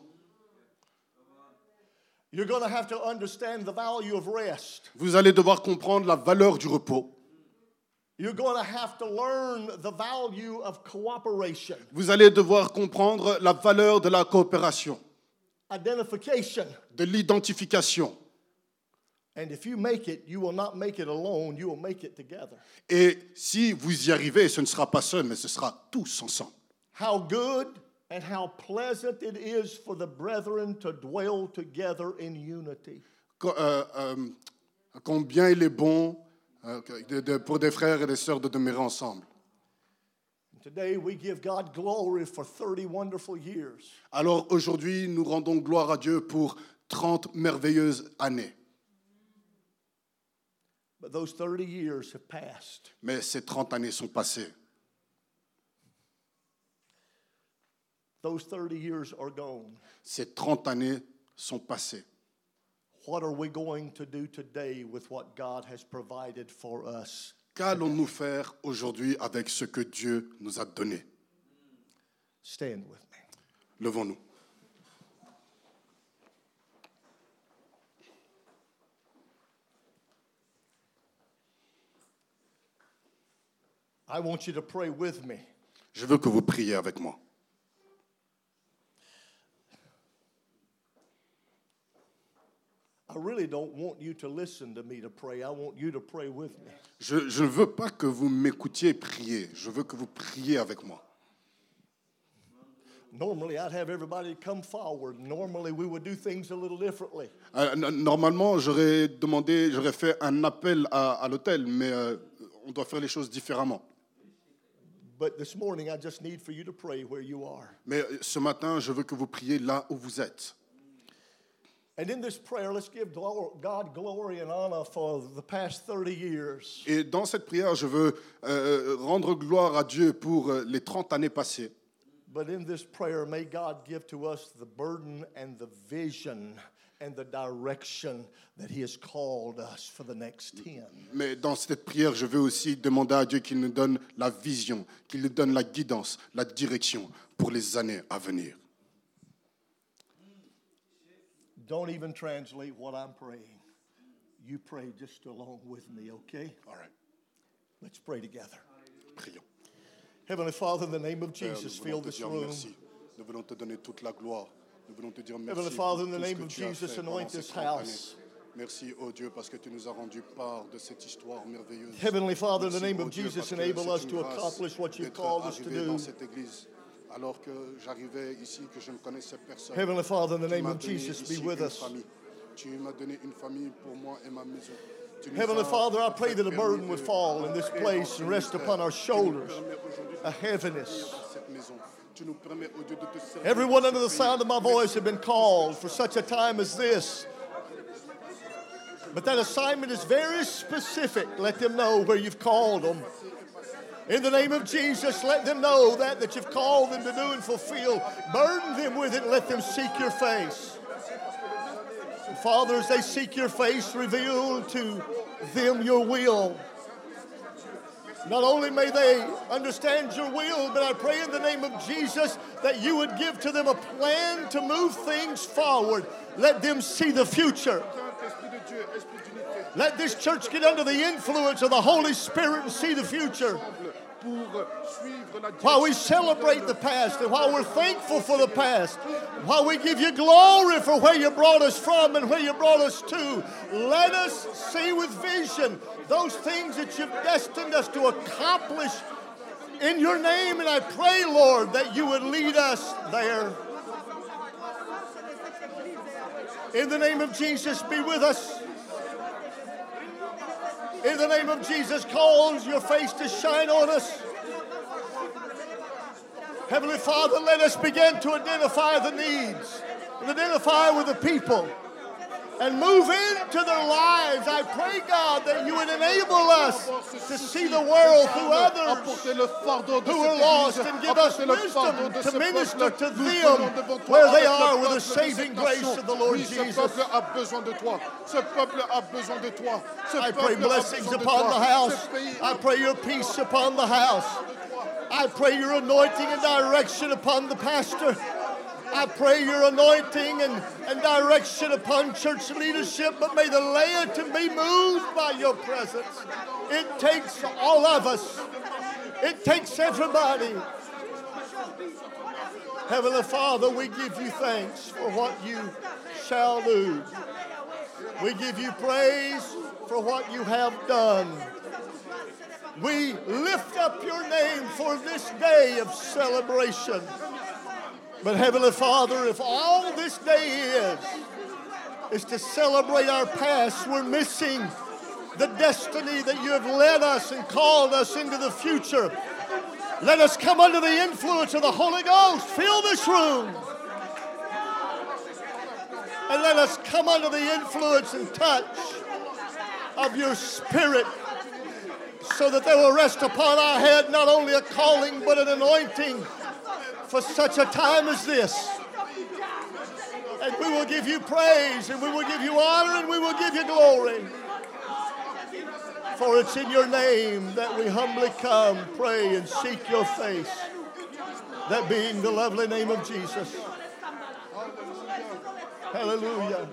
You're going to have to understand the value of rest. Vous allez devoir comprendre la valeur du repos. Vous allez devoir comprendre la valeur de la coopération, identification. de l'identification. And if you make it, you will not make it alone, you will make it together. Et si vous y arrivez, ce ne sera pas seul, mais ce sera tous ensemble. How good and how pleasant it is for the brethren to dwell together in unity. Co- combien il est bon euh, de- de- pour des frères et des sœurs de demeurer ensemble. Today we give God glory for 30 wonderful years. Alors aujourd'hui, nous rendons gloire à Dieu pour 30 merveilleuses années. But those 30 years have passed. Mais ces 30 années sont passées. Those 30 years are gone. Ces 30 années sont passées. What are we going to do today with what God has provided for us? Qu'allons-nous faire aujourd'hui avec ce que Dieu nous a donné? Stand with me. Levons-nous. I want you to pray with me. Je veux que vous priez avec moi. I I really don't want you to listen to me to pray. I want you to pray with me. Je, je ne veux pas que vous m'écoutiez prier, je veux que vous priez avec moi. Normally, I'd have everybody come forward. Normally, we would do things a little differently. N- Normalement, j'aurais demandé, j'aurais fait un appel à, à l'hôtel, mais euh, on doit faire les choses différemment. But this morning, I just need for you to pray where you are. Mais ce matin, je veux que vous priez là où vous êtes. And in this prayer, let's give God glory and honor for the past 30 years. Et dans cette prière, je veux euh, rendre gloire à Dieu pour euh, les 30 années passées. But in this prayer, may God give to us the burden and the vision and the direction that He has called us for the next 10. Mais dans cette prière, je veux aussi demander à Dieu qu'il nous donne la vision, qu'il nous donne la guidance, la direction pour les années à venir. Don't even translate what I'm praying. You pray just along with me, okay? All right. Let's pray together. Prions. Heavenly Father, in the name of Jesus, fill this room. merci. Nous voulons te donner toute la gloire. Nous voulons te dire merci. Heavenly Father, in the name of Jesus, anoint this house. Merci, oh Dieu, parce que tu nous as rendu part de cette histoire merveilleuse. Heavenly Father, in the name of Jesus, enable us to accomplish what d'être called us to do. dans cette église. Alors que j'arrivais ici, que je ne connaissais personne. Heavenly Father, in the name of Jesus, be with us. famille. Tu m'as donné une famille pour moi et ma maison. Heavenly Father, I pray that a burden would fall in this place and rest upon our shoulders, permets aujourd'hui de a heaviness. dans cette maison. Tu nous permets, Dieu, de te servir Everyone under the sound of my voice have been called for such a time as this. But that assignment is very specific. Let them know where you've called them. In the name of Jesus, let them know that that you've called them to do and fulfill. Burden them with it let them seek your face. And Father, as they seek your face, reveal to them your will. Not only may they understand your will, but I pray in the name of Jesus that you would give to them a plan to move things forward. Let them see the future. Let this church get under the influence of the Holy Spirit and see the future. La While we celebrate the past and while we're thankful for the past, while we give you glory for where you brought us from and where you brought us to, let us see with vision those things that you've destined us to accomplish in your name. And I pray, Lord, that you would lead us there. In the name of Jesus, be with us. In the name of Jesus, cause your face to shine on us. Heavenly Father, let us begin to identify the needs and identify with the people and move into their lives. I pray, God, that you would enable us to see the world through others Apportez le fardeau de who are lost and give us Apportez le fardeau wisdom to minister to them venons devant toi where they are with the saving grace of the Lord Jesus. peuple a besoin de toi. Ce peuple a besoin de toi. I pray blessings upon the house. I pray your peace upon the house. I pray your anointing and direction upon the pastor. I pray your anointing and, and direction upon church leadership, but may the laity be moved by your presence. It takes all of us, it takes everybody. Heavenly Father, we give you thanks for what you shall do. We give you praise for what you have done. We lift up your name for this day of celebration. But Heavenly Father, if all this day is, is to celebrate our past, we're missing the destiny that you have led us and called us into the future. Let us come under the influence of the Holy Ghost. Fill this room. And let us come under the influence and touch of your Spirit so that there will rest upon our head not only a calling but an anointing for such a time as this. And we will give you praise and we will give you honor and we will give you glory. For it's in your name that we humbly come, pray, and seek your face. That being the lovely name of Jesus. Hallelujah.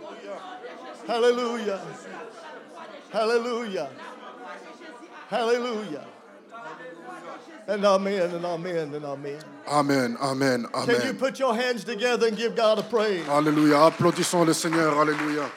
Hallelujah. Hallelujah. Hallelujah. And amen and amen and amen. Amen, amen, Can you amen. put your hands together and give God a praise? Alléluia. Applaudissons le Seigneur. Alléluia.